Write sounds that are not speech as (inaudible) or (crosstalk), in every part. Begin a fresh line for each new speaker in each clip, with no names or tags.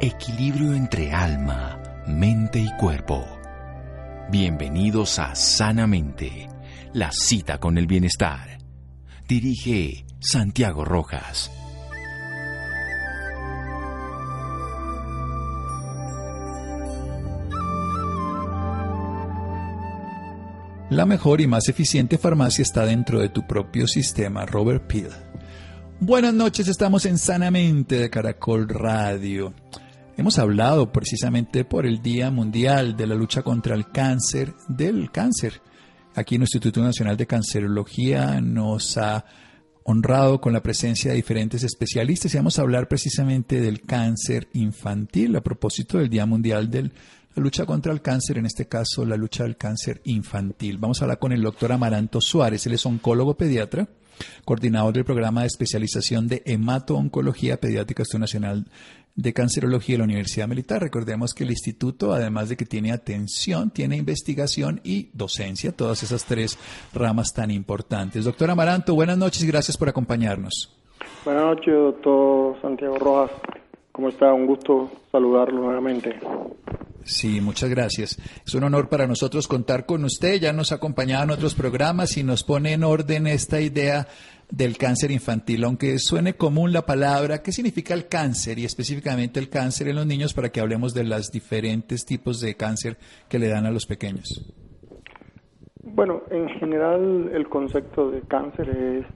Equilibrio entre alma, mente y cuerpo. Bienvenidos a Sanamente, la cita con el bienestar. Dirige Santiago Rojas.
La mejor y más eficiente farmacia está dentro de tu propio sistema, Robert Peel. Buenas noches, estamos en Sanamente de Caracol Radio. Hemos hablado precisamente por el Día Mundial de la lucha contra el cáncer, del cáncer. Aquí en el Instituto Nacional de Cancerología nos ha honrado con la presencia de diferentes especialistas y vamos a hablar precisamente del cáncer infantil a propósito del Día Mundial de la lucha contra el cáncer, en este caso la lucha del cáncer infantil. Vamos a hablar con el doctor Amaranto Suárez, él es oncólogo pediatra coordinador del programa de especialización de hemato-oncología pediátrica Nacional de Cancerología de la Universidad Militar. Recordemos que el instituto, además de que tiene atención, tiene investigación y docencia, todas esas tres ramas tan importantes. Doctor Amaranto, buenas noches y gracias por acompañarnos.
Buenas noches, doctor Santiago Rojas. ¿Cómo está? Un gusto saludarlo nuevamente.
Sí, muchas gracias. Es un honor para nosotros contar con usted. Ya nos ha acompañado en otros programas y nos pone en orden esta idea del cáncer infantil. Aunque suene común la palabra, ¿qué significa el cáncer y específicamente el cáncer en los niños para que hablemos de los diferentes tipos de cáncer que le dan a los pequeños?
Bueno, en general el concepto de cáncer es,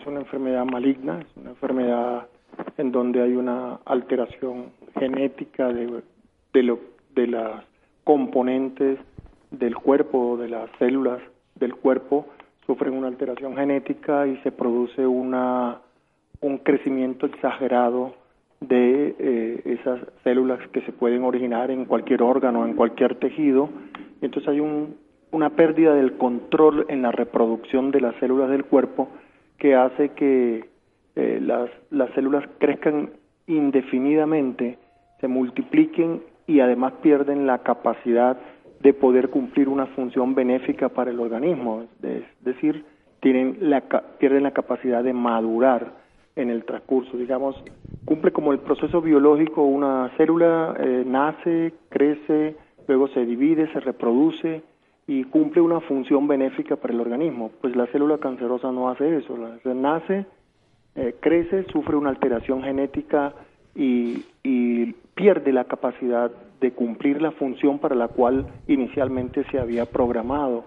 es una enfermedad maligna, es una enfermedad en donde hay una alteración genética de, de lo de las componentes del cuerpo, de las células del cuerpo, sufren una alteración genética y se produce una, un crecimiento exagerado de eh, esas células que se pueden originar en cualquier órgano, en cualquier tejido. Entonces hay un, una pérdida del control en la reproducción de las células del cuerpo que hace que eh, las, las células crezcan indefinidamente, se multipliquen y además pierden la capacidad de poder cumplir una función benéfica para el organismo, es decir, la, pierden la capacidad de madurar en el transcurso, digamos, cumple como el proceso biológico, una célula eh, nace, crece, luego se divide, se reproduce y cumple una función benéfica para el organismo. Pues la célula cancerosa no hace eso, la, nace, eh, crece, sufre una alteración genética y, y pierde la capacidad de cumplir la función para la cual inicialmente se había programado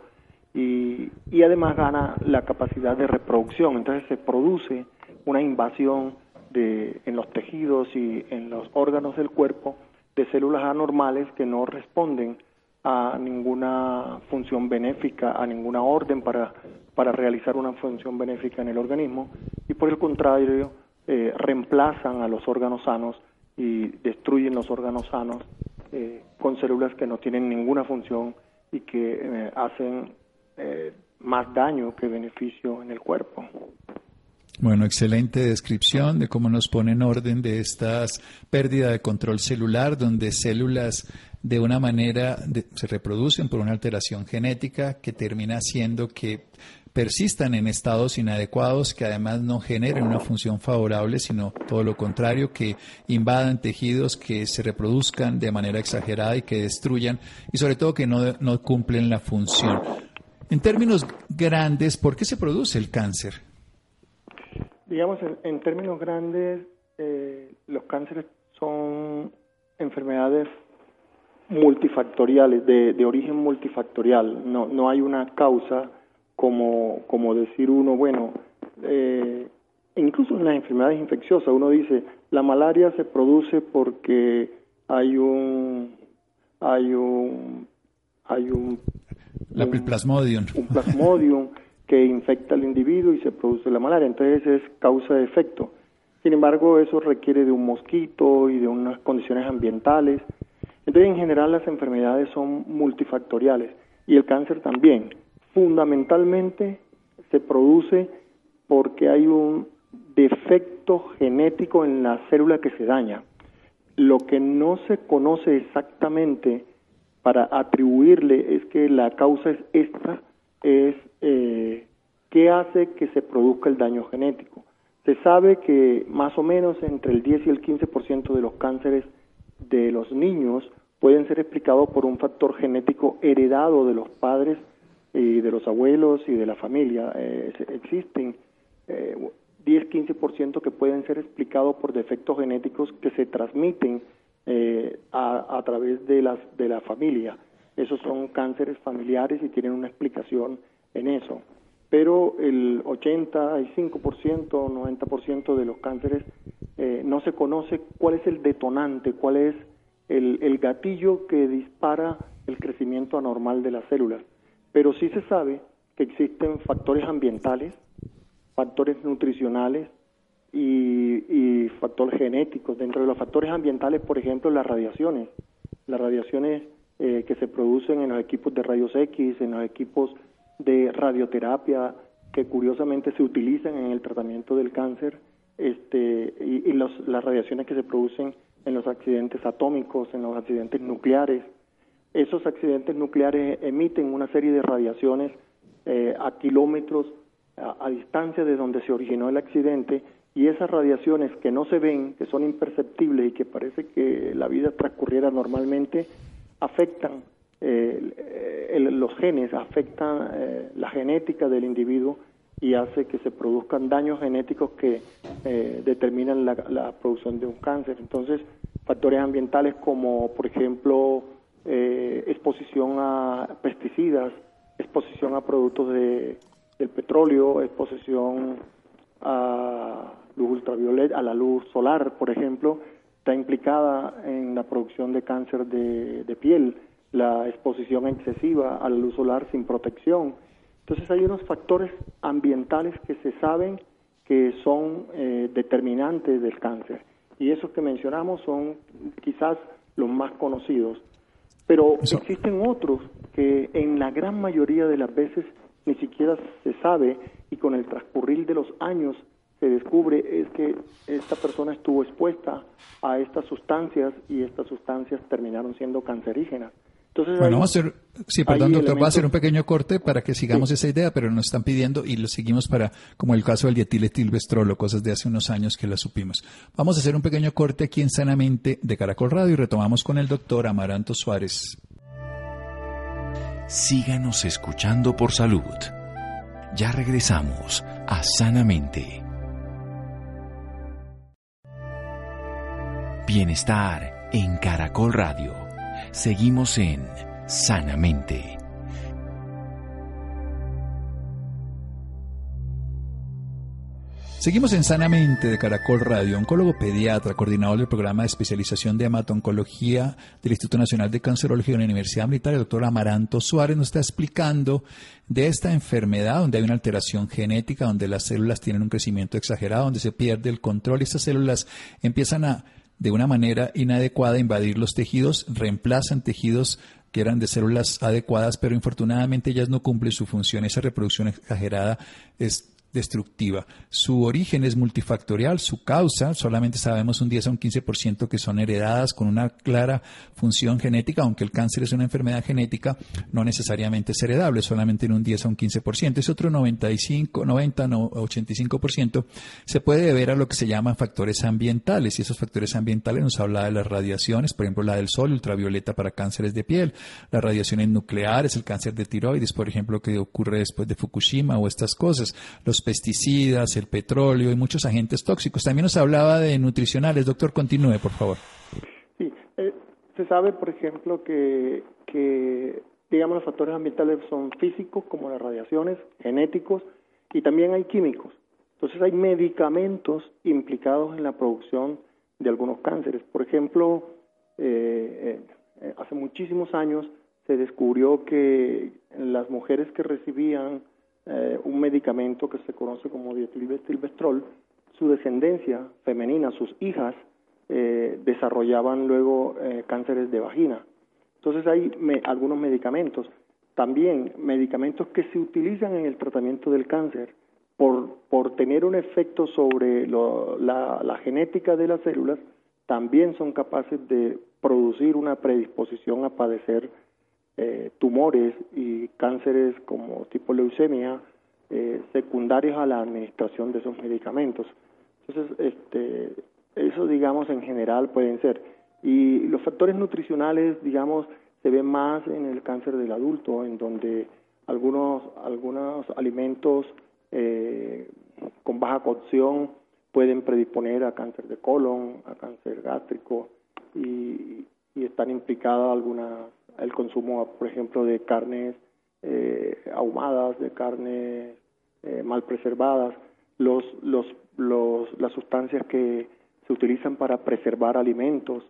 y, y, además gana la capacidad de reproducción. Entonces se produce una invasión de, en los tejidos y en los órganos del cuerpo de células anormales que no responden a ninguna función benéfica, a ninguna orden para, para realizar una función benéfica en el organismo y por el contrario eh, reemplazan a los órganos sanos y destruyen los órganos sanos eh, con células que no tienen ninguna función y que eh, hacen eh, más daño que beneficio en el cuerpo.
Bueno, excelente descripción de cómo nos pone en orden de estas pérdida de control celular, donde células de una manera se reproducen por una alteración genética que termina haciendo que persistan en estados inadecuados que además no generen una función favorable, sino todo lo contrario, que invadan tejidos, que se reproduzcan de manera exagerada y que destruyan y sobre todo que no, no cumplen la función. En términos grandes, ¿por qué se produce el cáncer?
Digamos, en, términos grandes, eh, los cánceres son enfermedades multifactoriales, de, de origen multifactorial. No, no hay una causa como, como decir uno, bueno, eh, incluso en las enfermedades infecciosas, uno dice, la malaria se produce porque hay un, hay un, hay un,
la plasmodium.
un plasmodium que infecta al individuo y se produce la malaria, entonces es causa de efecto. Sin embargo, eso requiere de un mosquito y de unas condiciones ambientales. Entonces, en general, las enfermedades son multifactoriales y el cáncer también fundamentalmente se produce porque hay un defecto genético en la célula que se daña. Lo que no se conoce exactamente para atribuirle es que la causa es esta, es eh, qué hace que se produzca el daño genético. Se sabe que más o menos entre el 10 y el 15% de los cánceres de los niños pueden ser explicados por un factor genético heredado de los padres y de los abuelos y de la familia. Eh, existen eh, 10-15% que pueden ser explicados por defectos genéticos que se transmiten eh, a, través de, las, de la familia. Esos son cánceres familiares y tienen una explicación en eso. Pero el 85%, 90% de los cánceres eh, no se conoce cuál es el detonante, cuál es el gatillo que dispara el crecimiento anormal de las células. Pero sí se sabe que existen factores ambientales, factores nutricionales y, factores genéticos. Dentro de los factores ambientales, por ejemplo, las radiaciones. Las radiaciones eh, que se producen en los equipos de rayos X, en los equipos de radioterapia, que curiosamente se utilizan en el tratamiento del cáncer, este, y, las radiaciones que se producen en los accidentes atómicos, en los accidentes nucleares. Esos accidentes nucleares emiten una serie de radiaciones eh, a kilómetros a, distancia de donde se originó el accidente y esas radiaciones que no se ven, que son imperceptibles y que parece que la vida transcurriera normalmente, afectan eh, los genes, afectan eh, la genética del individuo y hace que se produzcan daños genéticos que eh, determinan la, la, producción de un cáncer. Entonces, factores ambientales como, por ejemplo, exposición a pesticidas, exposición a productos de del petróleo, exposición a luz ultravioleta, a la luz solar, por ejemplo, está implicada en la producción de cáncer de, piel, la exposición excesiva a la luz solar sin protección. Entonces hay unos factores ambientales que se saben que son eh, determinantes del cáncer y esos que mencionamos son quizás los más conocidos. Pero existen otros que en la gran mayoría de las veces ni siquiera se sabe y con el transcurrir de los años se descubre es que esta persona estuvo expuesta a estas sustancias y estas sustancias terminaron siendo cancerígenas.
Entonces, bueno, vamos a hacer, sí, perdón, doctor, voy a hacer un pequeño corte para que sigamos esa idea, pero nos están pidiendo y lo seguimos para, como el caso del dietiletilvestrol o cosas de hace unos años que la supimos. Vamos a hacer un pequeño corte aquí en Sanamente de Caracol Radio y retomamos con el doctor Amaranto Suárez
síganos escuchando por salud. Ya regresamos a Sanamente. Bienestar en Caracol Radio. Seguimos en Sanamente.
Seguimos en Sanamente de Caracol Radio, oncólogo pediatra, coordinador del programa de especialización de hematoncología del Instituto Nacional de Cancerología de la Universidad Militar, el doctor Amaranto Suárez, nos está explicando de esta enfermedad donde hay una alteración genética, donde las células tienen un crecimiento exagerado, donde se pierde el control y estas células empiezan a, de una manera inadecuada, invadir los tejidos, reemplazan tejidos que eran de células adecuadas, pero infortunadamente ellas no cumplen su función. Esa reproducción exagerada es destructiva. Su origen es multifactorial, su causa, solamente sabemos un 10 a un 15% que son heredadas con una clara función genética, aunque el cáncer es una enfermedad genética, no necesariamente es heredable, solamente en un 10 a un 15%. Ese otro 95, 90, 85% se puede deber a lo que se llaman factores ambientales, y esos factores ambientales nos habla de las radiaciones, por ejemplo, la del sol, ultravioleta para cánceres de piel, las radiaciones nucleares, el cáncer de tiroides, por ejemplo, que ocurre después de Fukushima o estas cosas, los pesticidas, el petróleo y muchos agentes tóxicos. También nos hablaba de nutricionales. Doctor, continúe, por favor.
Sí, eh, se sabe, por ejemplo, que, digamos, los factores ambientales son físicos, como las radiaciones, genéticos, y también hay químicos. Entonces hay medicamentos implicados en la producción de algunos cánceres. Por ejemplo, eh, eh, hace muchísimos años se descubrió que las mujeres que recibían eh, un medicamento que se conoce como dietilvestrol, su descendencia femenina, sus hijas, eh, desarrollaban luego eh, cánceres de vagina. Entonces hay algunos medicamentos, también medicamentos que se utilizan en el tratamiento del cáncer por, por tener un efecto sobre la, la genética de las células, también son capaces de producir una predisposición a padecer eh, tumores y cánceres como tipo leucemia eh, secundarios a la administración de esos medicamentos. Entonces, este, eso digamos en general pueden ser. Y los factores nutricionales, digamos, se ven más en el cáncer del adulto, en donde algunos, algunos alimentos eh, con baja cocción pueden predisponer a cáncer de colon, a cáncer gástrico y, y están implicadas algunas el consumo, por ejemplo, de carnes eh, ahumadas, de carnes eh, mal preservadas, los, los, los, las sustancias que se utilizan para preservar alimentos.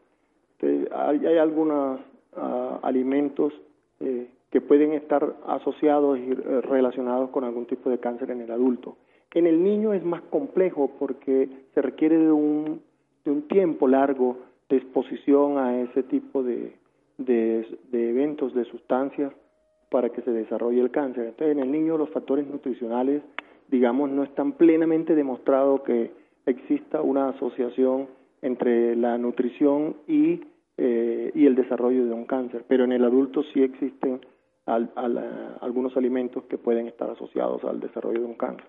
hay, hay algunos ah, alimentos eh, que pueden estar asociados y eh, relacionados con algún tipo de cáncer en el adulto. En el niño es más complejo porque se requiere de un, de un tiempo largo de exposición a ese tipo de, de, eventos, de sustancias para que se desarrolle el cáncer. Entonces, en el niño los factores nutricionales, digamos, no están plenamente demostrado que exista una asociación entre la nutrición y, eh, y el desarrollo de un cáncer, pero en el adulto sí existen algunos alimentos que pueden estar asociados al desarrollo de un cáncer.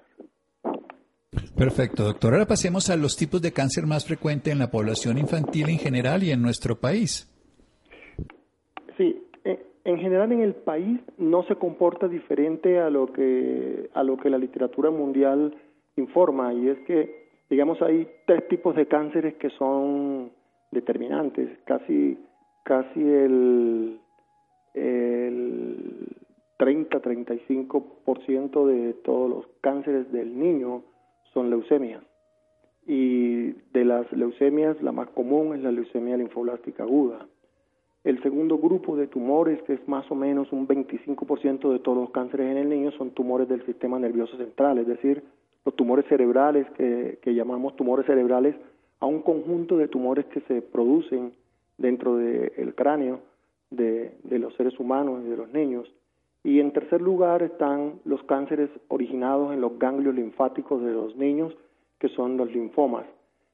Perfecto, doctor. Ahora pasemos a los tipos de cáncer más frecuentes en la población infantil en general y en nuestro país.
En general en el país no se comporta diferente a lo que a lo que la literatura mundial informa y es que digamos hay tres tipos de cánceres que son determinantes, casi casi el el 30-35% de todos los cánceres del niño son leucemias. Y de las leucemias, la más común es la leucemia linfoblástica aguda. El segundo grupo de tumores, que es más o menos un 25% de todos los cánceres en el niño, son tumores del sistema nervioso central, es decir, los tumores cerebrales que, llamamos tumores cerebrales a un conjunto de tumores que se producen dentro del cráneo de, de los seres humanos y de los niños. Y en tercer lugar están los cánceres originados en los ganglios linfáticos de los niños, que son los linfomas.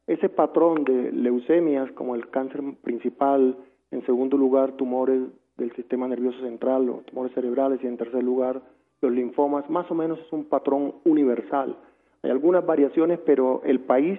Ese patrón de leucemias como el cáncer principal, en segundo lugar tumores del sistema nervioso central o tumores cerebrales y en tercer lugar los linfomas, más o menos es un patrón universal. Hay algunas variaciones, pero el país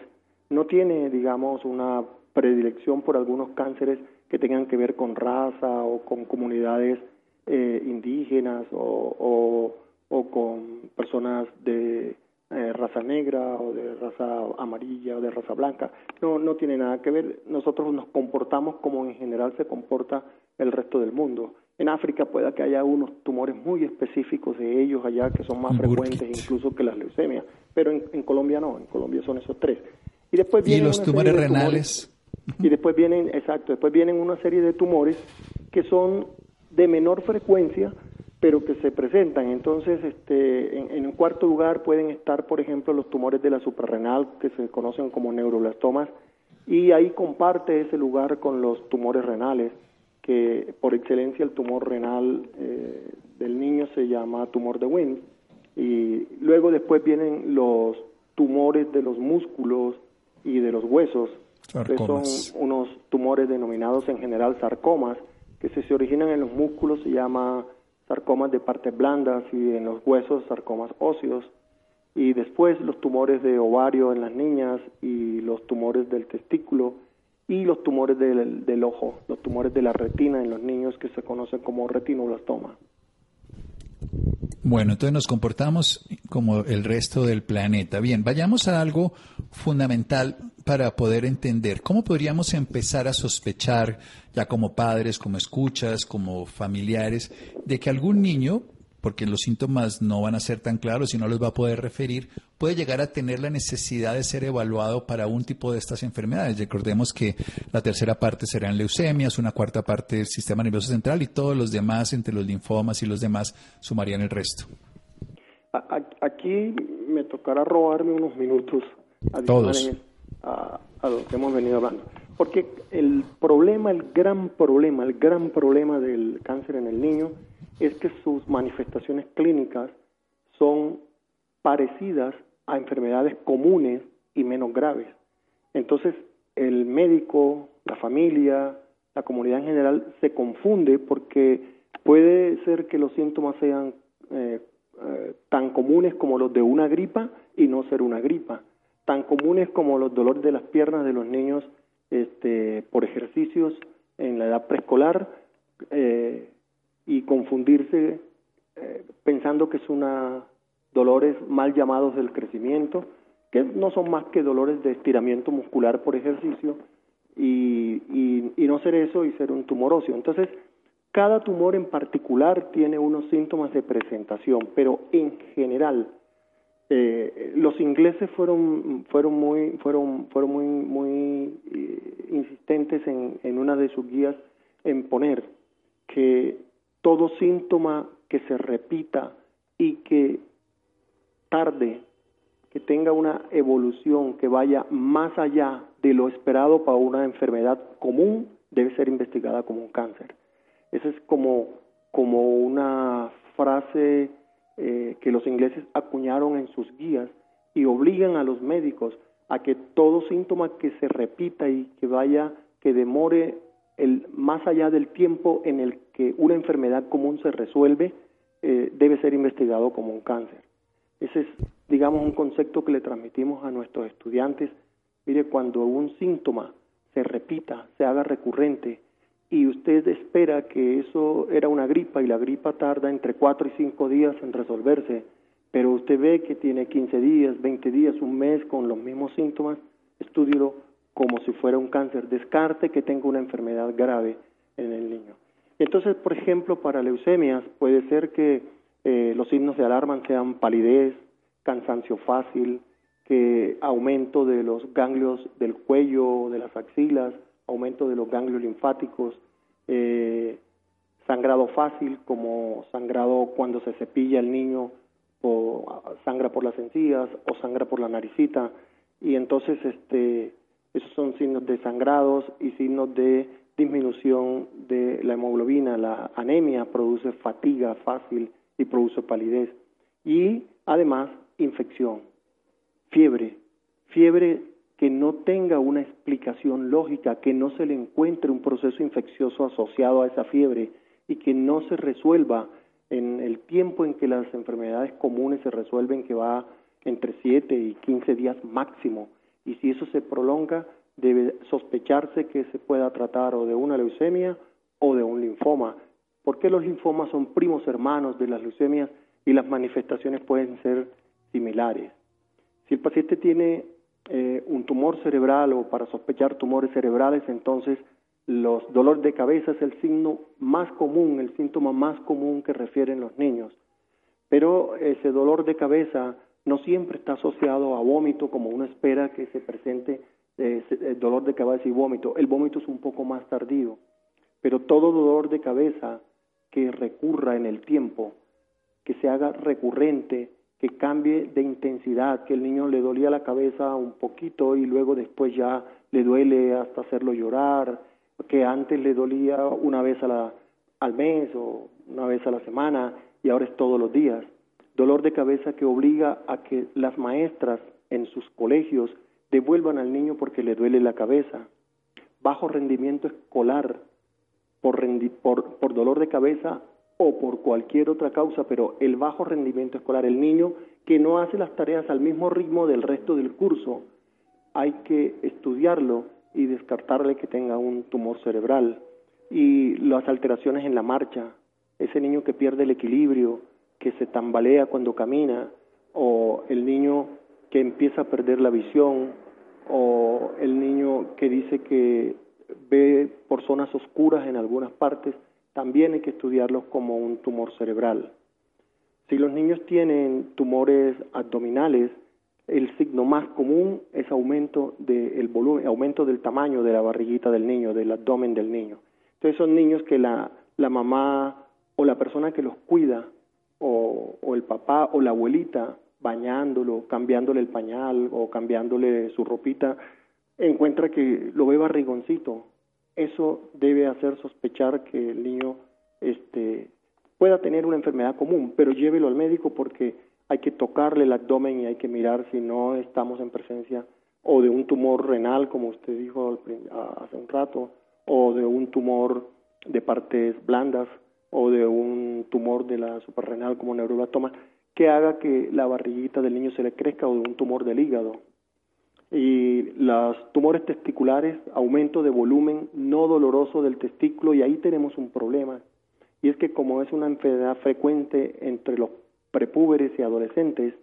no tiene, digamos, una predilección por algunos cánceres que tengan que ver con raza o con comunidades eh, indígenas o, o, con personas de eh, raza negra o de raza amarilla o de raza blanca. No, no tiene nada que ver. Nosotros nos comportamos como en general se comporta el resto del mundo. En África puede que haya unos tumores muy específicos de ellos allá que son más frecuentes incluso que las leucemias, pero en, Colombia no, en Colombia son esos tres.
Y después vienen los tumores renales.
y después vienen, exacto, después vienen una serie de tumores que son de menor frecuencia, pero que se presentan. Entonces, este, en, un cuarto lugar pueden estar, por ejemplo, los tumores de la suprarrenal, que se conocen como neuroblastomas, y ahí comparte ese lugar con los tumores renales, que por excelencia el tumor renal eh, del niño se llama tumor de Wynn. Y luego después vienen los tumores de los músculos y de los huesos, que son unos tumores denominados en general sarcomas, que si se originan en los músculos se llama sarcomas de partes blandas y en los huesos sarcomas óseos y después los tumores de ovario en las niñas y los tumores del testículo y los tumores del, del ojo, los tumores de la retina en los niños que se conocen como retinoblastoma.
Bueno, entonces nos comportamos como el resto del planeta. Bien, vayamos a algo fundamental para poder entender. ¿Cómo podríamos empezar a sospechar, ya como padres, como escuchas, como familiares, de que algún niño, porque los síntomas no van a ser tan claros y no los va a poder referir, puede llegar a tener la necesidad de ser evaluado para un tipo de estas enfermedades? Recordemos que la tercera parte serán leucemias, una cuarta parte del sistema nervioso central y todos los demás, entre los linfomas y los demás, sumarían el resto.
Aquí me tocará robarme unos minutos
Todos
a, lo que hemos venido hablando. Porque el problema, el gran problema, el gran problema del cáncer en el niño es que sus manifestaciones clínicas son parecidas a enfermedades comunes y menos graves. Entonces, el médico, la familia, la comunidad en general se confunde porque puede ser que los síntomas sean eh, eh, tan comunes como los de una gripa y no ser una gripa tan comunes como los dolores de las piernas de los niños este, por ejercicios en la edad preescolar eh, y confundirse eh, pensando que una dolores mal llamados del crecimiento, que no son más que dolores de estiramiento muscular por ejercicio y, y, no ser eso y ser un tumor óseo. Entonces, cada tumor en particular tiene unos síntomas de presentación, pero en general eh, los ingleses fueron fueron muy fueron fueron muy muy eh, insistentes en, en una de sus guías en poner que todo síntoma que se repita y que tarde, que tenga una evolución que vaya más allá de lo esperado para una enfermedad común, debe ser investigada como un cáncer. Esa es como, como una frase eh, que los ingleses acuñaron en sus guías y obligan a los médicos a que todo síntoma que se repita y que vaya, que demore el, más allá del tiempo en el que una enfermedad común se resuelve, eh, debe ser investigado como un cáncer. Ese es, digamos, un concepto que le transmitimos a nuestros estudiantes. Mire, cuando un síntoma se repita, se haga recurrente, y usted espera que eso era una gripa y la gripa tarda entre 4 y 5 días en resolverse, pero usted ve que tiene 15 días, 20 días, un mes con los mismos síntomas, estúdielo como si fuera un cáncer. Descarte que tenga una enfermedad grave en el niño. Entonces, por ejemplo, para leucemias puede ser que eh, los signos de alarma sean palidez, cansancio fácil, que aumento de los ganglios del cuello, de las axilas, aumento de los ganglios linfáticos, eh, sangrado fácil, como sangrado cuando se cepilla el niño o sangra por las encías o sangra por la naricita. Y entonces este esos son signos de sangrados y signos de disminución de la hemoglobina, la anemia produce fatiga fácil y produce palidez. Y además, infección, fiebre, fiebre que no tenga una explicación lógica, que no se le encuentre un proceso infeccioso asociado a esa fiebre y que no se resuelva en el tiempo en que las enfermedades comunes se resuelven, que va entre 7 y 15 días máximo. Y si eso se prolonga, debe sospecharse que se pueda tratar o de una leucemia o de un linfoma. porque los linfomas son primos hermanos de las leucemias y las manifestaciones pueden ser similares? Si el paciente tiene eh, un tumor cerebral o para sospechar tumores cerebrales, entonces los dolores de cabeza es el signo más común, el síntoma más común que refieren los niños. Pero ese dolor de cabeza no siempre está asociado a vómito como uno espera que se presente eh, dolor de cabeza y vómito. El vómito es un poco más tardío, pero todo dolor de cabeza que recurra en el tiempo, que se haga recurrente, que cambie de intensidad, que el niño le dolía la cabeza un poquito y luego después ya le duele hasta hacerlo llorar, que antes le dolía una vez a la, al mes o una vez a la semana y ahora es todos los días. Dolor de cabeza que obliga a que las maestras en sus colegios devuelvan al niño porque le duele la cabeza, bajo rendimiento escolar por, por, dolor de cabeza o por cualquier otra causa, pero el bajo rendimiento escolar, el niño que no hace las tareas al mismo ritmo del resto del curso, hay que estudiarlo y descartarle que tenga un tumor cerebral. Y las alteraciones en la marcha, ese niño que pierde el equilibrio, que se tambalea cuando camina, o el niño que empieza a perder la visión o el niño que dice que ve por zonas oscuras en algunas partes, también hay que estudiarlos como un tumor cerebral. Si los niños tienen tumores abdominales, el signo más común es aumento del volumen, aumento del tamaño de la barriguita del niño, del abdomen del niño. Entonces son niños que la, la mamá o la persona que los cuida o, o el papá o la abuelita bañándolo, cambiándole el pañal o cambiándole su ropita, encuentra que lo ve barrigoncito. Eso debe hacer sospechar que el niño este, pueda tener una enfermedad común, pero llévelo al médico porque hay que tocarle el abdomen y hay que mirar si no estamos en presencia o de un tumor renal, como usted dijo hace un rato, o de un tumor de partes blandas, o de un tumor de la suprarrenal como neuroblastoma que haga que la barriguita del niño se le crezca o de un tumor del hígado. Y los tumores testiculares, aumento de volumen no doloroso del testículo y ahí tenemos un problema. Y es que como es una enfermedad frecuente entre los prepúberes y adolescentes,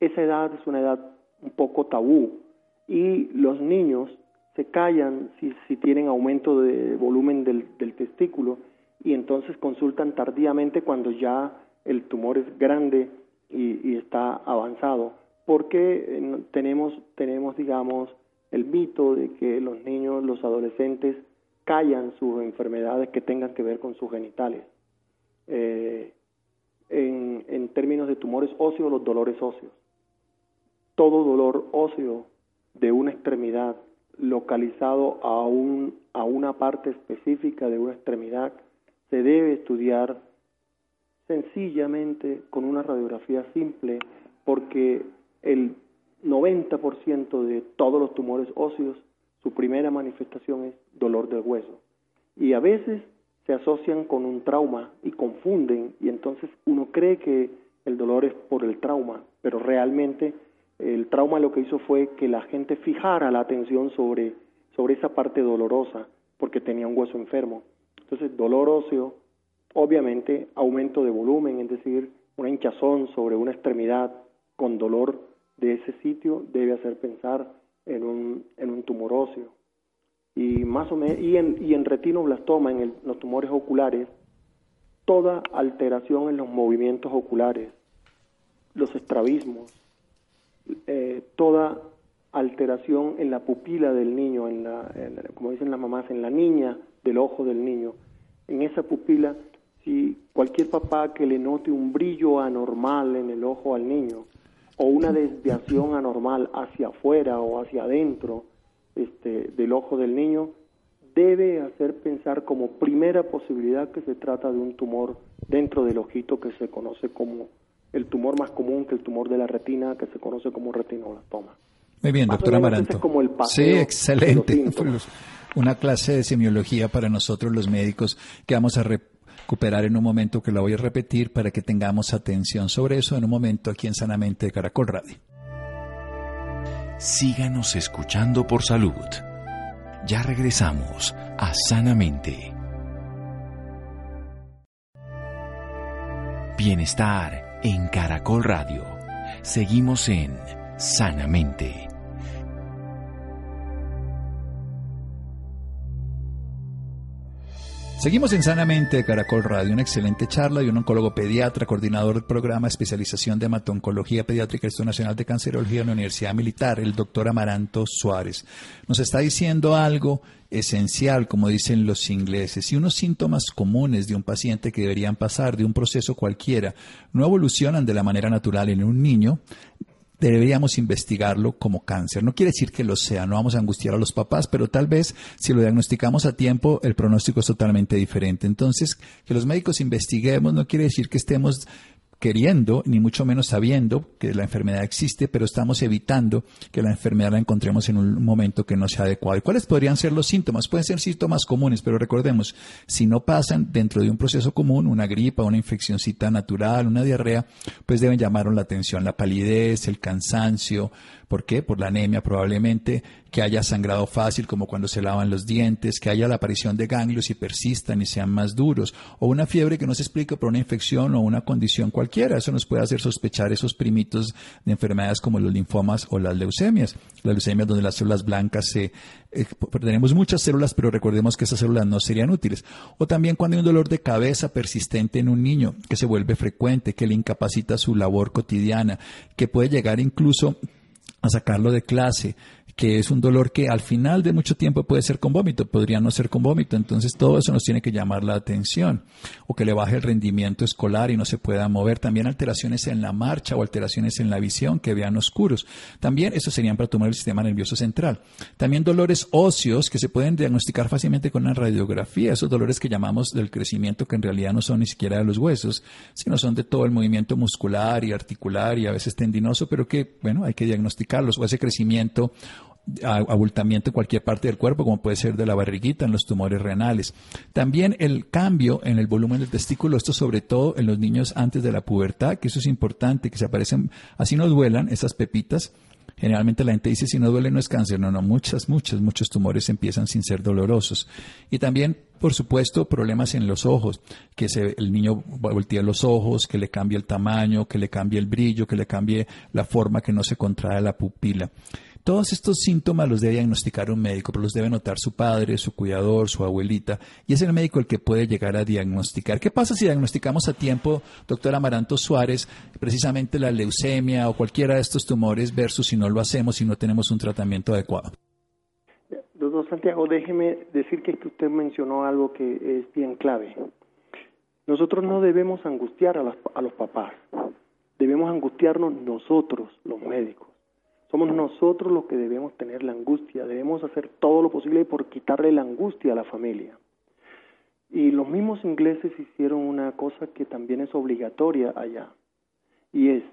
esa edad es una edad un poco tabú y los niños se callan si, si tienen aumento de volumen del, del testículo y entonces consultan tardíamente cuando ya el tumor es grande y, está avanzado, porque eh, tenemos, tenemos, digamos, el mito de que los niños, los adolescentes, callan sus enfermedades que tengan que ver con sus genitales. Eh, en, en términos de tumores óseos, los dolores óseos. Todo dolor óseo de una extremidad localizado a, un, a una parte específica de una extremidad se debe estudiar sencillamente con una radiografía simple porque el 90% de todos los tumores óseos, su primera manifestación es dolor del hueso. Y a veces se asocian con un trauma y confunden y entonces uno cree que el dolor es por el trauma, pero realmente el trauma lo que hizo fue que la gente fijara la atención sobre, sobre esa parte dolorosa porque tenía un hueso enfermo. Entonces, dolor óseo Obviamente, aumento de volumen, es decir, una hinchazón sobre una extremidad con dolor de ese sitio debe hacer pensar en un, en un tumor óseo. Y, más o menos, y, en, y en retinoblastoma, en los tumores oculares, toda alteración en los movimientos oculares, los estrabismos, eh, toda alteración en la pupila del niño, en la, como dicen las mamás, en la niña del ojo del niño, en esa pupila si cualquier papá que le note un brillo anormal en el ojo al niño o una desviación anormal hacia afuera o hacia adentro este, del ojo del niño, debe hacer pensar como primera posibilidad que se trata de un tumor dentro del ojito que se conoce como el tumor más común que el tumor de la retina que se conoce como retinoblastoma.
Muy bien, doctora Amaranto.
como el
sí, excelente. (laughs) Una clase de semiología para nosotros los médicos que vamos a recuperar en un momento que la voy a repetir para que tengamos atención sobre eso en un momento aquí en Sanamente de Caracol Radio.
Síganos escuchando por salud. Ya regresamos a Sanamente. Bienestar en Caracol Radio. Seguimos en Sanamente.
Seguimos en Sanamente Caracol Radio, una excelente charla de un oncólogo pediatra, coordinador del programa de especialización de hematoncología pediátrica del Instituto Nacional de Cancerología de la Universidad Militar, el doctor Amaranto Suárez. Nos está diciendo algo esencial, como dicen los ingleses. y unos síntomas comunes de un paciente que deberían pasar de un proceso cualquiera no evolucionan de la manera natural en un niño, deberíamos investigarlo como cáncer. No quiere decir que lo sea, no vamos a angustiar a los papás, pero tal vez si lo diagnosticamos a tiempo, el pronóstico es totalmente diferente. Entonces, que los médicos investiguemos no quiere decir que estemos queriendo, ni mucho menos sabiendo que la enfermedad existe, pero estamos evitando que la enfermedad la encontremos en un momento que no sea adecuado. ¿Y cuáles podrían ser los síntomas? Pueden ser síntomas comunes, pero recordemos, si no pasan dentro de un proceso común, una gripa, una infeccióncita natural, una diarrea, pues deben llamar la atención la palidez, el cansancio, ¿Por qué? Por la anemia probablemente, que haya sangrado fácil como cuando se lavan los dientes, que haya la aparición de ganglios y persistan y sean más duros, o una fiebre que no se explica por una infección o una condición cualquiera. Eso nos puede hacer sospechar esos primitos de enfermedades como los linfomas o las leucemias. Las leucemias donde las células blancas se... Eh, tenemos muchas células, pero recordemos que esas células no serían útiles. O también cuando hay un dolor de cabeza persistente en un niño, que se vuelve frecuente, que le incapacita su labor cotidiana, que puede llegar incluso a sacarlo de clase, que es un dolor que al final de mucho tiempo puede ser con vómito, podría no ser con vómito, entonces todo eso nos tiene que llamar la atención, o que le baje el rendimiento escolar y no se pueda mover, también alteraciones en la marcha o alteraciones en la visión, que vean oscuros, también eso serían para tomar el sistema nervioso central, también dolores óseos que se pueden diagnosticar fácilmente con una radiografía, esos dolores que llamamos del crecimiento que en realidad no son ni siquiera de los huesos, sino son de todo el movimiento muscular y articular y a veces tendinoso, pero que, bueno, hay que diagnosticarlos, o ese crecimiento abultamiento en cualquier parte del cuerpo, como puede ser de la barriguita, en los tumores renales. También el cambio en el volumen del testículo, esto sobre todo en los niños antes de la pubertad, que eso es importante, que se aparecen, así no duelan esas pepitas, Generalmente la gente dice si no duele no es cáncer. No, no, muchas, muchas, muchos tumores empiezan sin ser dolorosos. Y también, por supuesto, problemas en los ojos, que se, el niño voltea los ojos, que le cambie el tamaño, que le cambie el brillo, que le cambie la forma, que no se contrae la pupila. Todos estos síntomas los debe diagnosticar un médico, pero los debe notar su padre, su cuidador, su abuelita, y es el médico el que puede llegar a diagnosticar. ¿Qué pasa si diagnosticamos a tiempo, doctor Amaranto Suárez, precisamente la leucemia o cualquiera de estos tumores versus si no lo hacemos y no tenemos un tratamiento adecuado?
Doctor Santiago, déjeme decir que usted mencionó algo que es bien clave. Nosotros no debemos angustiar a los papás, debemos angustiarnos nosotros, los médicos. Somos nosotros los que debemos tener la angustia, debemos hacer todo lo posible por quitarle la angustia a la familia. Y los mismos ingleses hicieron una cosa que también es obligatoria allá, y es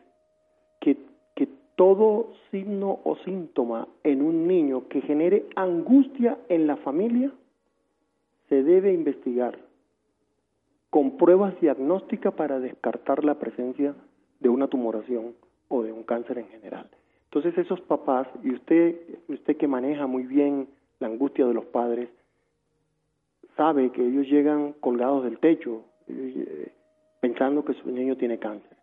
que, que todo signo o síntoma en un niño que genere angustia en la familia se debe investigar con pruebas diagnósticas para descartar la presencia de una tumoración o de un cáncer en general. Entonces esos papás, y usted, usted que maneja muy bien la angustia de los padres, sabe que ellos llegan colgados del techo eh, pensando que su niño tiene cáncer.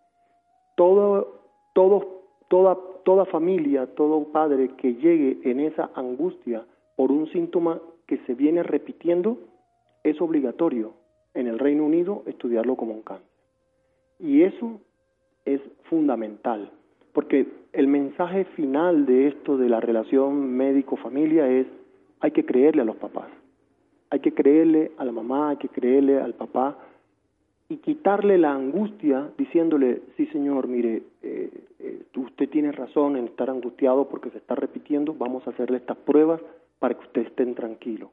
Todo, todo, toda, toda familia, todo padre que llegue en esa angustia por un síntoma que se viene repitiendo, es obligatorio en el Reino Unido estudiarlo como un cáncer. Y eso es fundamental, porque el mensaje final de esto de la relación médico-familia es hay que creerle a los papás, hay que creerle a la mamá, hay que creerle al papá y quitarle la angustia diciéndole, sí señor, mire, eh, eh, usted tiene razón en estar angustiado porque se está repitiendo, vamos a hacerle estas pruebas para que usted esté tranquilo.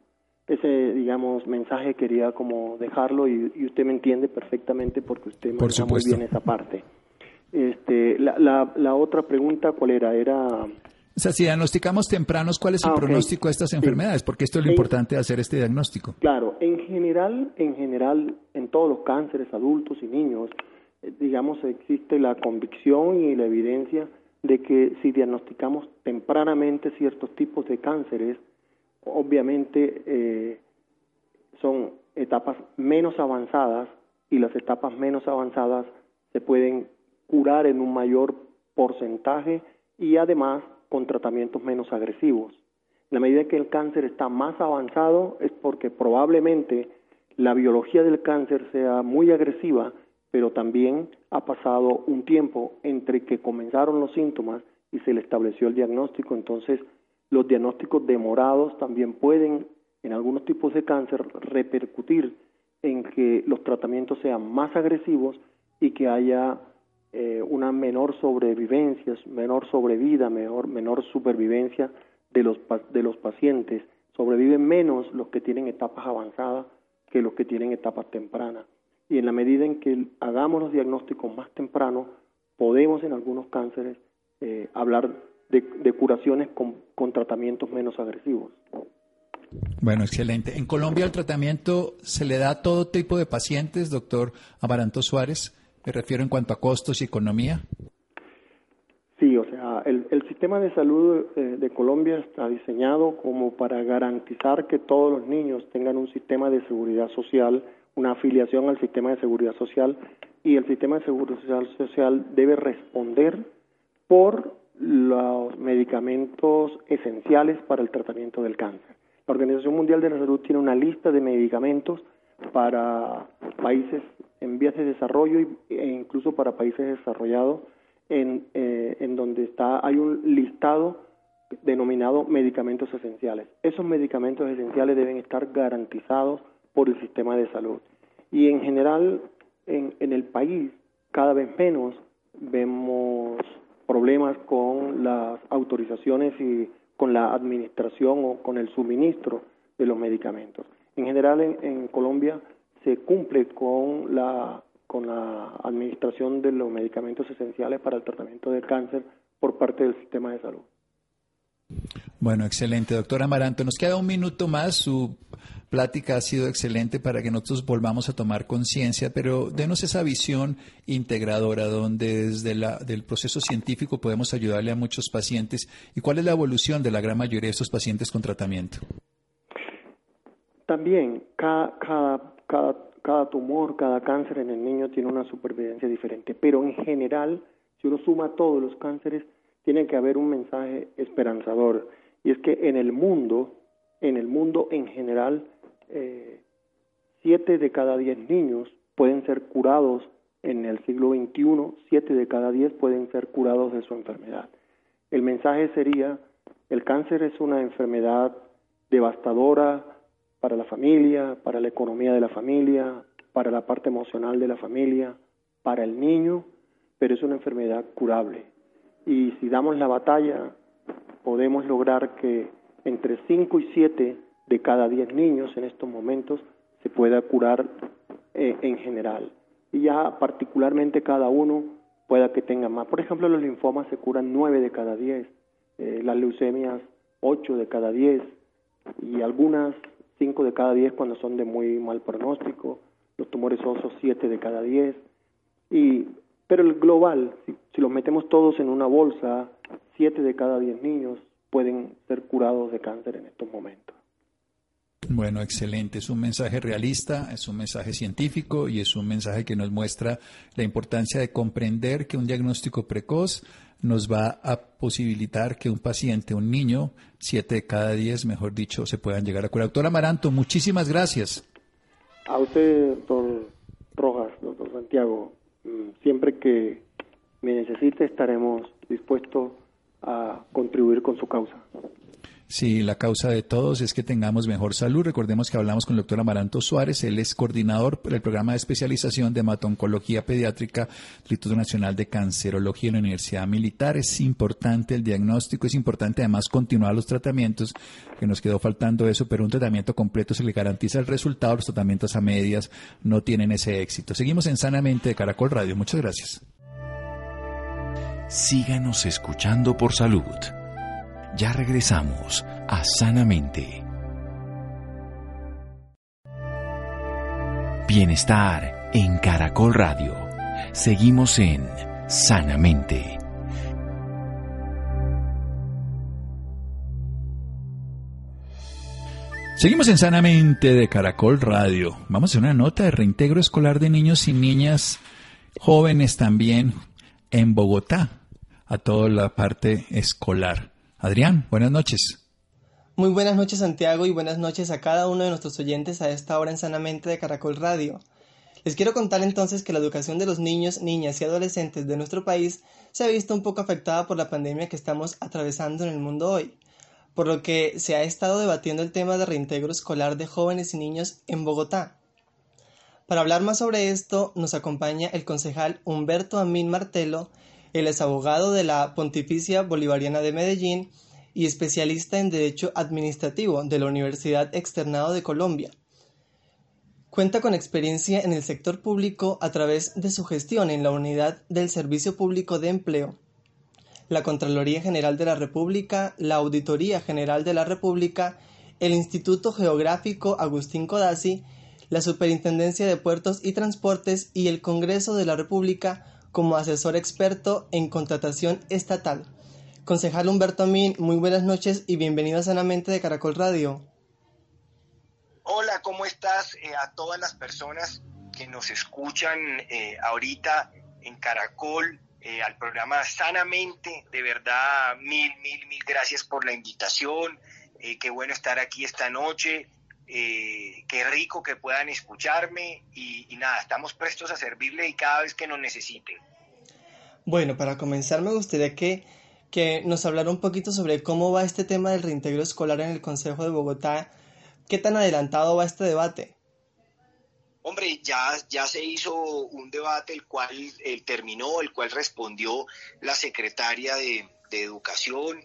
Ese, digamos, mensaje quería como dejarlo y, usted me entiende perfectamente porque usted maneja muy bien esa parte. Este, la, la, la, otra pregunta, ¿cuál era? Era...
O sea, si diagnosticamos tempranos, ¿cuál es el ah, pronóstico de estas enfermedades? Porque esto es lo importante de hacer este diagnóstico.
Claro, en general, en general, en todos los cánceres, adultos y niños, eh, digamos, existe la convicción y la evidencia de que si diagnosticamos tempranamente ciertos tipos de cánceres, obviamente eh, son etapas menos avanzadas y las etapas menos avanzadas se pueden curar en un mayor porcentaje y además con tratamientos menos agresivos. La medida que el cáncer está más avanzado es porque probablemente la biología del cáncer sea muy agresiva, pero también ha pasado un tiempo entre que comenzaron los síntomas y se le estableció el diagnóstico. Entonces, los diagnósticos demorados también pueden, en algunos tipos de cáncer, repercutir en que los tratamientos sean más agresivos y que haya eh, una menor sobrevivencia, menor sobrevida, menor, supervivencia de los, de los pacientes. Sobreviven menos los que tienen etapas avanzadas que los que tienen etapas tempranas. Y en la medida en que hagamos los diagnósticos más tempranos, podemos en algunos cánceres eh, hablar de, curaciones con, con tratamientos menos agresivos.
Bueno, excelente. En Colombia el tratamiento se le da a todo tipo de pacientes, doctor Amaranto Suárez. Me refiero en cuanto a costos y economía.
Sí, o sea, el, sistema de salud eh, de Colombia está diseñado como para garantizar que todos los niños tengan un sistema de seguridad social, una afiliación al sistema de seguridad social y el sistema de seguridad social debe responder por los medicamentos esenciales para el tratamiento del cáncer. La Organización Mundial de la Salud tiene una lista de medicamentos para países en vías de desarrollo e incluso para países desarrollados en, eh, en donde está hay un listado denominado medicamentos esenciales. Esos medicamentos esenciales deben estar garantizados por el sistema de salud. Y en general, en, en el país, cada vez menos vemos problemas con las autorizaciones y con la administración o con el suministro de los medicamentos. En general, en, Colombia se cumple con la, con la administración de los medicamentos esenciales para el tratamiento del cáncer por parte del sistema de salud.
Bueno, excelente, doctor Amaranto. Nos queda un minuto más. Su plática ha sido excelente para que nosotros volvamos a tomar conciencia, pero denos esa visión integradora donde desde la, del proceso científico podemos ayudarle a muchos pacientes y cuál es la evolución de la gran mayoría de estos pacientes con tratamiento.
También cada, cada, cada, cada tumor, cada cáncer en el niño tiene una supervivencia diferente, pero en general, si uno suma todos los cánceres, tiene que haber un mensaje esperanzador y es que en el mundo, en el mundo en general, eh, siete de cada diez niños pueden ser curados en el siglo XXI, siete de cada diez pueden ser curados de su enfermedad. El mensaje sería, el cáncer es una enfermedad devastadora para la familia, para la economía de la familia, para la parte emocional de la familia, para el niño, pero es una enfermedad curable. Y si damos la batalla, podemos lograr que entre 5 y 7 de cada 10 niños en estos momentos se pueda curar eh, en general. Y ya particularmente cada uno pueda que tenga más. Por ejemplo, los linfomas se curan 9 de cada 10, eh, las leucemias 8 de cada 10 y algunas 5 de cada 10 cuando son de muy mal pronóstico, los tumores osos 7 de cada 10. Y, pero el global, si, si los metemos todos en una bolsa, 7 de cada 10 niños pueden ser curados de cáncer en estos momentos.
Bueno, excelente. Es un mensaje realista, es un mensaje científico y es un mensaje que nos muestra la importancia de comprender que un diagnóstico precoz nos va a posibilitar que un paciente, un niño, siete de cada diez, mejor dicho, se puedan llegar a curar. Doctor Amaranto, muchísimas gracias.
A usted, doctor Rojas, doctor Santiago, mm, siempre que me necesite estaremos dispuestos a contribuir con su causa.
Sí, la causa de todos es que tengamos mejor salud. Recordemos que hablamos con el doctor Amaranto Suárez, él es coordinador del programa de especialización de hematoncología pediátrica del Instituto Nacional de Cancerología en la Universidad Militar. Es importante el diagnóstico, es importante además continuar los tratamientos, que nos quedó faltando eso, pero un tratamiento completo se le garantiza el resultado, los tratamientos a medias no tienen ese éxito. Seguimos en Sanamente de Caracol Radio. Muchas gracias.
Síganos escuchando por salud. Ya regresamos a Sanamente. Bienestar en Caracol Radio. Seguimos en Sanamente.
Seguimos en Sanamente de Caracol Radio. Vamos a una nota de reintegro escolar de niños y niñas jóvenes también en Bogotá, a toda la parte escolar. Adrián, buenas noches.
Muy buenas noches Santiago y buenas noches a cada uno de nuestros oyentes a esta hora en Sanamente de Caracol Radio. Les quiero contar entonces que la educación de los niños, niñas y adolescentes de nuestro país se ha visto un poco afectada por la pandemia que estamos atravesando en el mundo hoy, por lo que se ha estado debatiendo el tema de reintegro escolar de jóvenes y niños en Bogotá. Para hablar más sobre esto nos acompaña el concejal Humberto Amín Martelo, él es abogado de la Pontificia Bolivariana de Medellín y especialista en Derecho Administrativo de la Universidad Externado de Colombia. Cuenta con experiencia en el sector público a través de su gestión en la Unidad del Servicio Público de Empleo, la Contraloría General de la República, la Auditoría General de la República, el Instituto Geográfico Agustín Codazzi, la Superintendencia de Puertos y Transportes y el Congreso de la República como asesor experto en contratación estatal. Concejal Humberto Amin, muy buenas noches y bienvenido a Sanamente de Caracol Radio.
Hola, ¿cómo estás? Eh, a todas las personas que nos escuchan eh, ahorita en Caracol, eh, al programa Sanamente, de verdad, mil, mil, mil gracias por la invitación. qué bueno estar aquí esta noche. Eh, qué rico que puedan escucharme y, nada, estamos prestos a servirle y cada vez que nos necesiten.
Bueno, para comenzar me gustaría que, que nos hablara un poquito sobre cómo va este tema del reintegro escolar en el Consejo de Bogotá. ¿Qué tan adelantado va este debate?
Hombre, ya, ya se hizo un debate el cual terminó, el cual respondió la secretaria de, Educación.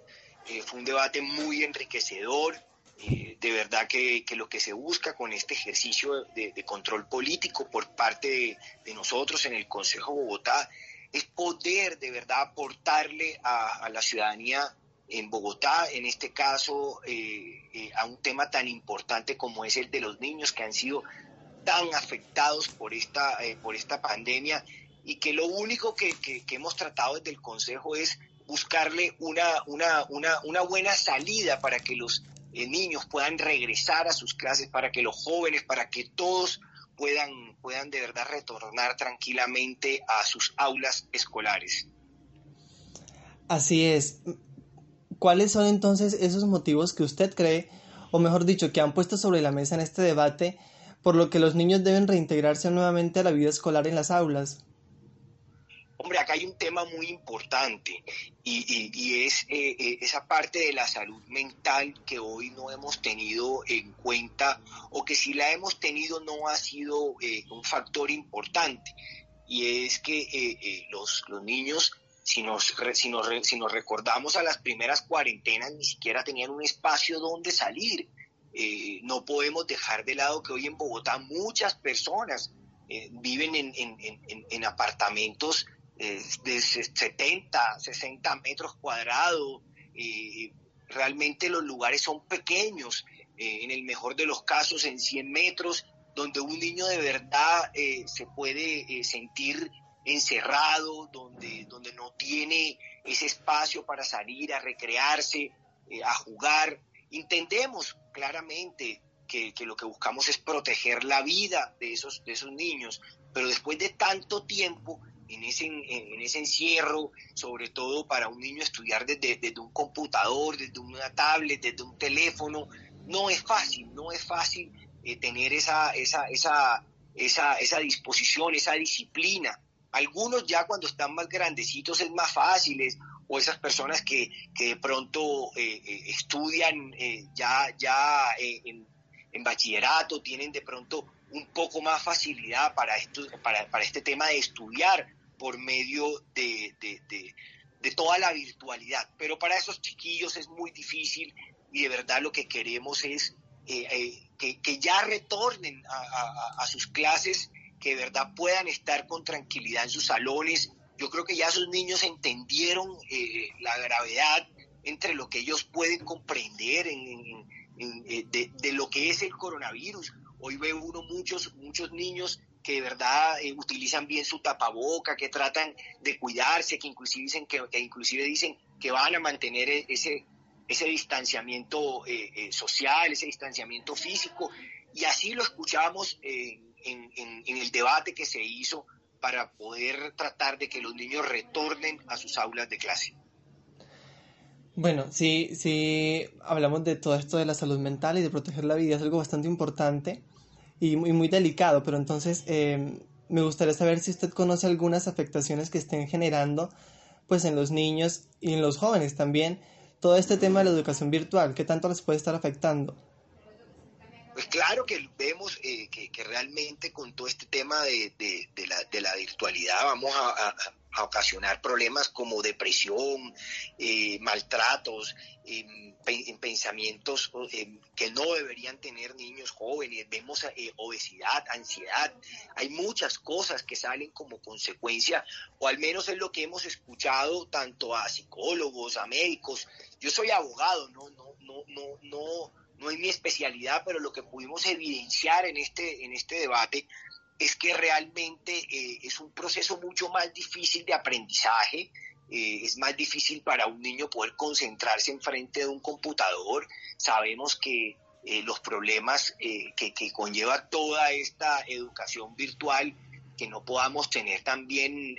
Eh, fue un debate muy enriquecedor. Eh, de verdad que, lo que se busca con este ejercicio de, control político por parte de, nosotros en el Consejo Bogotá es poder de verdad aportarle a, la ciudadanía en Bogotá, en este caso a un tema tan importante como es el de los niños que han sido tan afectados por esta, por esta pandemia y que lo único que, hemos tratado desde el Consejo es buscarle una, una, una, una buena salida para que los niños puedan regresar a sus clases, para que los jóvenes, para que todos puedan, puedan de verdad retornar tranquilamente a sus aulas escolares.
Así es. ¿Cuáles son entonces esos motivos que usted cree, o mejor dicho, que han puesto sobre la mesa en este debate, por lo que los niños deben reintegrarse nuevamente a la vida escolar en las aulas?
Hombre, acá hay un tema muy importante y, es eh, eh, esa parte de la salud mental que hoy no hemos tenido en cuenta o que si la hemos tenido no ha sido eh, un factor importante. Y es que los, niños, si nos, si, nos, si nos recordamos a las primeras cuarentenas, ni siquiera tenían un espacio donde salir. no podemos dejar de lado que hoy en Bogotá muchas personas viven en, en apartamentos de 70, 60 metros cuadrados. realmente los lugares son pequeños, eh, en el mejor de los casos en 100 metros, donde un niño de verdad eh, se puede eh, sentir encerrado, donde, donde no tiene ese espacio para salir a recrearse, a jugar. Entendemos claramente que, que, lo que buscamos es proteger la vida de esos, de esos niños, pero después de tanto tiempo en ese, en ese encierro, sobre todo para un niño estudiar desde, desde, un computador, desde una tablet, desde un teléfono, no es fácil, no es fácil eh, tener esa, esa, esa, esa, esa disposición, esa disciplina. Algunos ya cuando están más grandecitos es más fácil, o esas personas que, que de pronto eh, eh, estudian ya, ya en, en bachillerato, tienen de pronto un poco más facilidad para, esto, para, para este tema de estudiar por medio de, de, toda la virtualidad. Pero para esos chiquillos es muy difícil y de verdad lo que queremos es eh, eh, que, que, ya retornen a, a, sus clases, que de verdad puedan estar con tranquilidad en sus salones. Yo creo que ya esos niños entendieron eh, la gravedad entre lo que ellos pueden comprender en, de, de, lo que es el coronavirus. Hoy veo uno muchos, muchos niños que de verdad eh, utilizan bien su tapaboca, que tratan de cuidarse, que inclusive dicen que, inclusive dicen que van a mantener e, ese, ese distanciamiento eh, eh, social, ese distanciamiento físico. Y así lo escuchamos en, en el debate que se hizo para poder tratar de que los niños retornen a sus aulas de clase.
Bueno, sí, sí, hablamos de todo esto de la salud mental y de proteger la vida, es algo bastante importante y muy, muy delicado, pero entonces em, me gustaría saber si usted conoce algunas afectaciones que estén generando pues en los niños y en los jóvenes también todo este tema de la educación virtual, ¿qué tanto les puede estar afectando?
Pues claro que vemos eh, que, realmente con todo este tema de, la, de la, virtualidad vamos a ocasionar problemas como depresión, eh, maltratos, em, en pensamientos em, que no deberían tener niños jóvenes, vemos eh, obesidad, ansiedad, hay muchas cosas que salen como consecuencia, o al menos es lo que hemos escuchado tanto a psicólogos, a médicos. Yo soy abogado, no, no, no, no, no, no es mi especialidad, pero lo que pudimos evidenciar en este, en este debate es que realmente eh, es un proceso mucho más difícil de aprendizaje, eh, es más difícil para un niño poder concentrarse enfrente de un computador. Sabemos que eh, los problemas que, conlleva toda esta educación virtual, que no podamos tener también,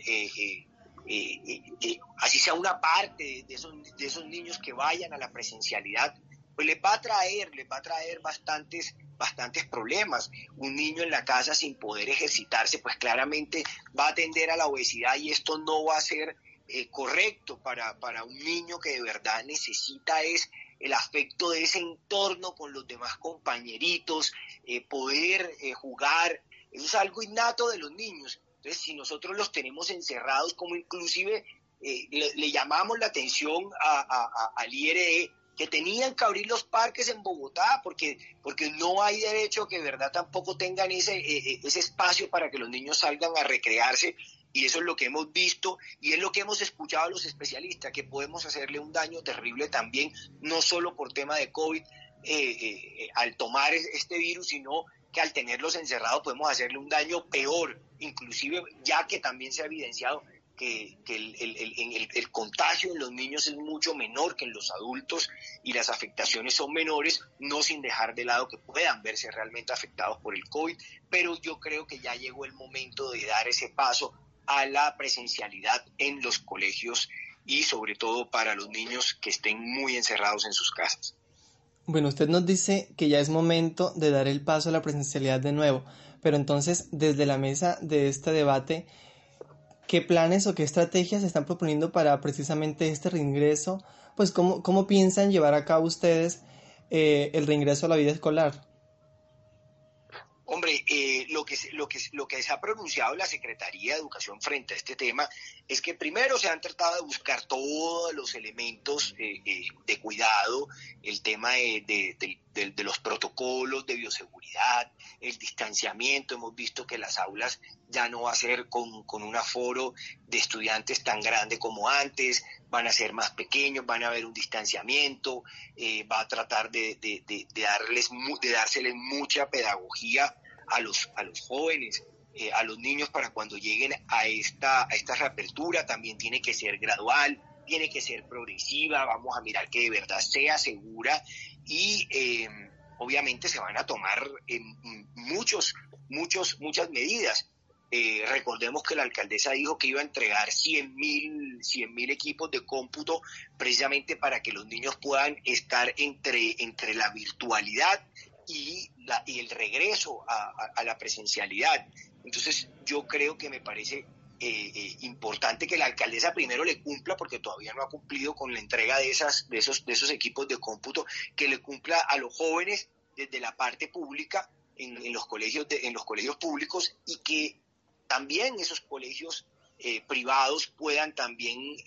así sea una parte de esos, de esos niños que vayan a la presencialidad, pues les va a traer, les va a traer bastantes bastantes problemas. Un niño en la casa sin poder ejercitarse, pues claramente va a tender a la obesidad y esto no va a ser eh, correcto para, para un niño que de verdad necesita es el afecto de ese entorno con los demás compañeritos, eh, poder eh, jugar. Eso es algo innato de los niños. Entonces, si nosotros los tenemos encerrados, como inclusive le, llamamos la atención a, al IRE, que tenían que abrir los parques en Bogotá, porque, porque no hay derecho que de verdad tampoco tengan ese, eh, eh, ese espacio para que los niños salgan a recrearse. Y eso es lo que hemos visto y es lo que hemos escuchado a los especialistas, que podemos hacerle un daño terrible también, no solo por tema de COVID, eh, al tomar este virus, sino que al tenerlos encerrados podemos hacerle un daño peor, inclusive ya que también se ha evidenciado que, el, el, contagio en los niños es mucho menor que en los adultos y las afectaciones son menores, no sin dejar de lado que puedan verse realmente afectados por el COVID, pero yo creo que ya llegó el momento de dar ese paso a la presencialidad en los colegios y sobre todo para los niños que estén muy encerrados en sus casas.
Bueno, usted nos dice que ya es momento de dar el paso a la presencialidad de nuevo, pero entonces desde la mesa de este debate, qué planes o qué estrategias están proponiendo para precisamente este reingreso, pues cómo, cómo piensan llevar a cabo ustedes eh, el reingreso a la vida escolar.
Hombre, eh, lo, que, lo, que, lo que se ha pronunciado la Secretaría de Educación frente a este tema es que primero se han tratado de buscar todos los elementos eh, eh, de cuidado, el tema de, de, los protocolos de bioseguridad, el distanciamiento. Hemos visto que las aulas ya no va a ser con, con un aforo de estudiantes tan grande como antes, van a ser más pequeños, van a haber un distanciamiento, va a tratar de, de, darles, de mucha pedagogía a los, a los jóvenes, eh, a los niños para cuando lleguen a esta, a esta reapertura, también tiene que ser gradual, tiene que ser progresiva, vamos a mirar que de verdad sea segura y em, obviamente se van a tomar em, muchos, muchos, muchas medidas. Eh, recordemos que la alcaldesa dijo que iba a entregar 100 mil equipos de cómputo precisamente para que los niños puedan estar entre, entre la virtualidad y, la, y el regreso a, la presencialidad. Entonces yo creo que me parece eh, eh, importante que la alcaldesa primero le cumpla, porque todavía no ha cumplido con la entrega de, esas, de, esos, de esos equipos de cómputo, que le cumpla a los jóvenes desde la parte pública en, los, colegios en los colegios públicos y que también esos colegios eh, privados puedan también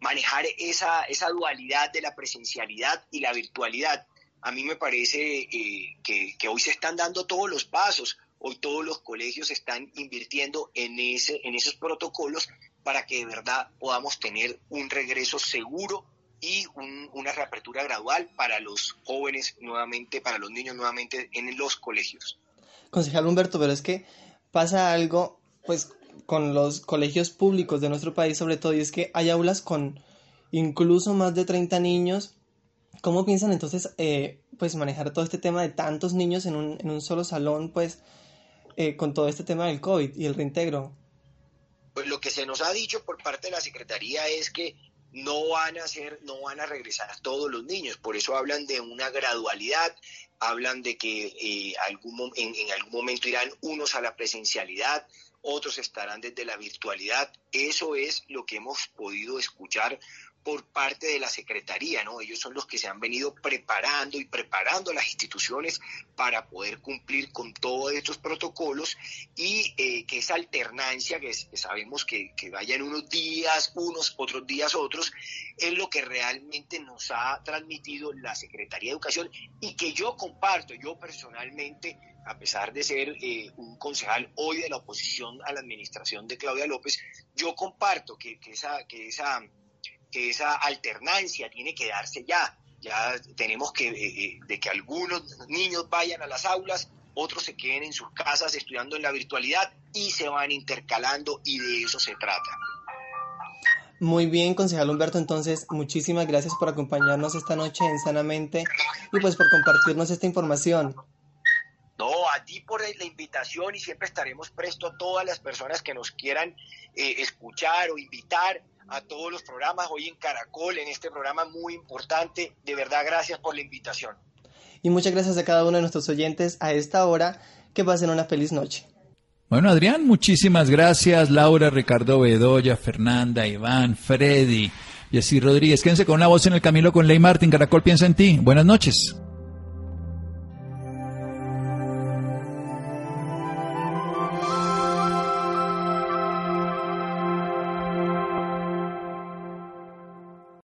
manejar esa, esa dualidad de la presencialidad y la virtualidad a mí me parece eh, que, hoy se están dando todos los pasos, hoy todos los colegios están invirtiendo en, ese, en esos protocolos para que de verdad podamos tener un regreso seguro y una reapertura gradual para los jóvenes nuevamente, para los niños nuevamente en los colegios.
Concejal Humberto, pero es que pasa algo, pues, con los colegios públicos de nuestro país sobre todo, y es que hay aulas con incluso más de 30 niños ¿Cómo piensan entonces eh, pues manejar todo este tema de tantos niños en un, en un solo salón, pues eh, con todo este tema del COVID y el reintegro?
Pues lo que se nos ha dicho por parte de la Secretaría es que no van a ser, no van a regresar todos los niños, por eso hablan de una gradualidad, hablan de que eh, algún, en, en algún momento irán unos a la presencialidad, otros estarán desde la virtualidad. Eso es lo que hemos podido escuchar por parte de la Secretaría, ¿no? Ellos son los que se han venido preparando y preparando las instituciones para poder cumplir con todos estos protocolos y eh, que esa alternancia, que, sabemos que, que vayan unos días, unos, otros días otros, es lo que realmente nos ha transmitido la Secretaría de Educación y que yo comparto, yo personalmente a pesar de ser eh, un concejal hoy de la oposición a la administración de Claudia López, yo comparto que, esa que esa alternancia tiene que darse ya. Ya tenemos que, eh, eh, de que algunos niños vayan a las aulas, otros se queden en sus casas estudiando en la virtualidad y se van intercalando y de eso se trata.
Muy bien, concejal Humberto, entonces muchísimas gracias por acompañarnos esta noche en Sanamente y pues por compartirnos esta información.
A ti por la invitación y siempre estaremos presto a todas las personas que nos quieran eh, escuchar o invitar a todos los programas, hoy en Caracol, en este programa muy importante. De verdad, gracias por la invitación.
Y muchas gracias a cada uno de nuestros oyentes a esta hora. Que pasen una feliz noche.
Bueno, Adrián, muchísimas gracias. Laura, Ricardo Bedoya, Fernanda, Iván, Freddy, Jessy Rodríguez. Quédense con una voz en el camino con Ley Martín. Caracol piensa en ti. Buenas noches.